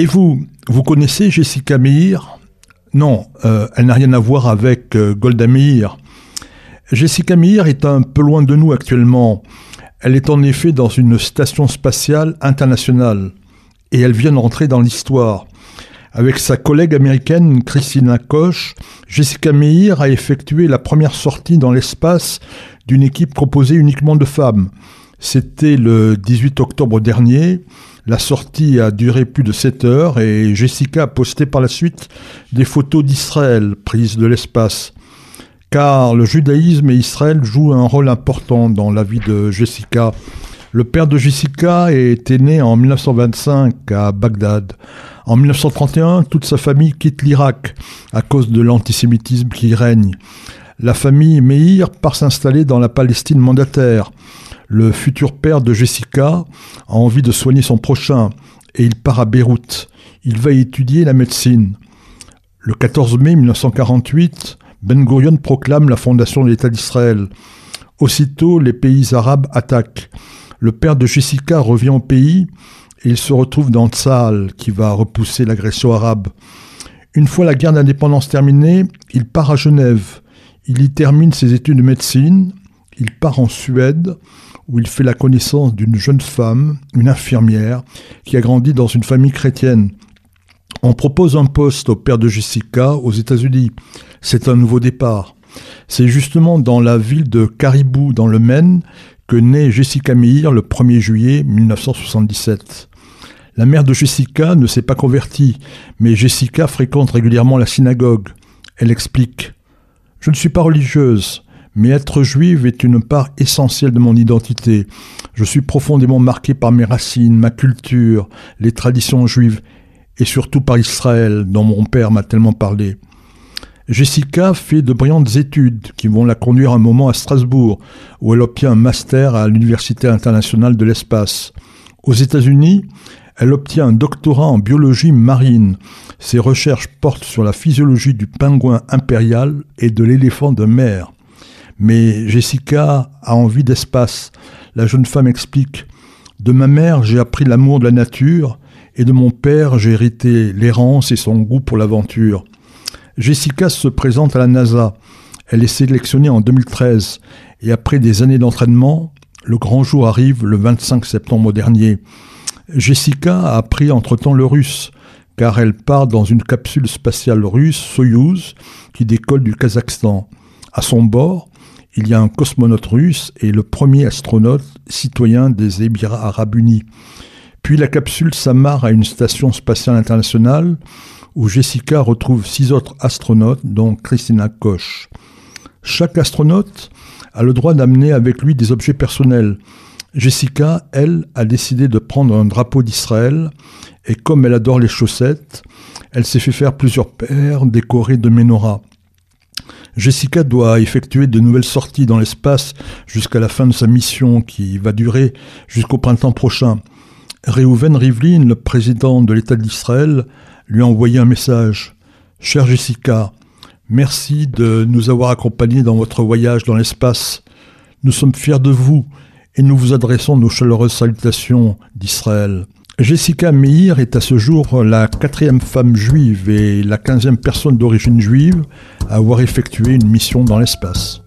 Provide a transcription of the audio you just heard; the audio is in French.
Et vous, vous connaissez Jessica Meir? Non, euh, elle n'a rien à voir avec euh, Golda Meir. Jessica Meir est un peu loin de nous actuellement. Elle est en effet dans une station spatiale internationale et elle vient d'entrer dans l'histoire. Avec sa collègue américaine Christina Koch, Jessica Meir a effectué la première sortie dans l'espace d'une équipe composée uniquement de femmes. C'était le 18 octobre dernier. La sortie a duré plus de 7 heures et Jessica a posté par la suite des photos d'Israël prises de l'espace. Car le judaïsme et Israël jouent un rôle important dans la vie de Jessica. Le père de Jessica était né en 1925 à Bagdad. En 1931, toute sa famille quitte l'Irak à cause de l'antisémitisme qui règne. La famille Meir part s'installer dans la Palestine mandataire. Le futur père de Jessica a envie de soigner son prochain et il part à Beyrouth. Il va étudier la médecine. Le 14 mai 1948, Ben Gurion proclame la fondation de l'État d'Israël. Aussitôt, les pays arabes attaquent. Le père de Jessica revient au pays il se retrouve dans Tzal, qui va repousser l'agression arabe. Une fois la guerre d'indépendance terminée, il part à Genève. Il y termine ses études de médecine. Il part en Suède, où il fait la connaissance d'une jeune femme, une infirmière, qui a grandi dans une famille chrétienne. On propose un poste au père de Jessica aux États-Unis. C'est un nouveau départ. C'est justement dans la ville de Caribou, dans le Maine, que naît Jessica Meir le 1er juillet 1977. La mère de Jessica ne s'est pas convertie, mais Jessica fréquente régulièrement la synagogue. Elle explique Je ne suis pas religieuse, mais être juive est une part essentielle de mon identité. Je suis profondément marquée par mes racines, ma culture, les traditions juives, et surtout par Israël, dont mon père m'a tellement parlé. Jessica fait de brillantes études qui vont la conduire un moment à Strasbourg, où elle obtient un master à l'Université internationale de l'espace. Aux États-Unis, elle obtient un doctorat en biologie marine. Ses recherches portent sur la physiologie du pingouin impérial et de l'éléphant de mer. Mais Jessica a envie d'espace. La jeune femme explique De ma mère, j'ai appris l'amour de la nature, et de mon père, j'ai hérité l'errance et son goût pour l'aventure. Jessica se présente à la NASA. Elle est sélectionnée en 2013, et après des années d'entraînement, le grand jour arrive le 25 septembre dernier. Jessica a appris entre-temps le russe, car elle part dans une capsule spatiale russe Soyouz qui décolle du Kazakhstan. À son bord, il y a un cosmonaute russe et le premier astronaute citoyen des Émirats arabes unis. Puis la capsule s'amarre à une station spatiale internationale où Jessica retrouve six autres astronautes, dont Christina Koch. Chaque astronaute a le droit d'amener avec lui des objets personnels, Jessica, elle, a décidé de prendre un drapeau d'Israël et comme elle adore les chaussettes, elle s'est fait faire plusieurs paires décorées de menorah. Jessica doit effectuer de nouvelles sorties dans l'espace jusqu'à la fin de sa mission qui va durer jusqu'au printemps prochain. Reuven Rivlin, le président de l'État d'Israël, lui a envoyé un message. Chère Jessica, merci de nous avoir accompagnés dans votre voyage dans l'espace. Nous sommes fiers de vous et nous vous adressons nos chaleureuses salutations d'Israël. Jessica Meir est à ce jour la quatrième femme juive et la quinzième personne d'origine juive à avoir effectué une mission dans l'espace.